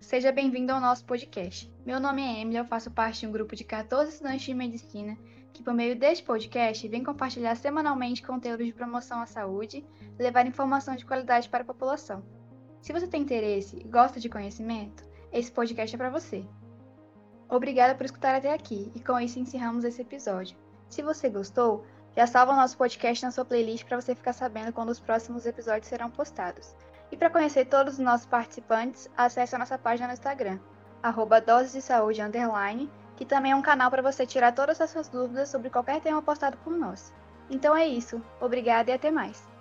seja bem-vindo ao nosso podcast. Meu nome é Emily, eu faço parte de um grupo de 14 estudantes de medicina que, por meio deste podcast, vem compartilhar semanalmente conteúdo de promoção à saúde e levar informação de qualidade para a população. Se você tem interesse e gosta de conhecimento, esse podcast é para você. Obrigada por escutar até aqui e com isso encerramos esse episódio. Se você gostou, já salva o nosso podcast na sua playlist para você ficar sabendo quando os próximos episódios serão postados. E para conhecer todos os nossos participantes, acesse a nossa página no Instagram, arroba Doses de Saúde Underline, que também é um canal para você tirar todas as suas dúvidas sobre qualquer tema postado por nós. Então é isso, obrigada e até mais!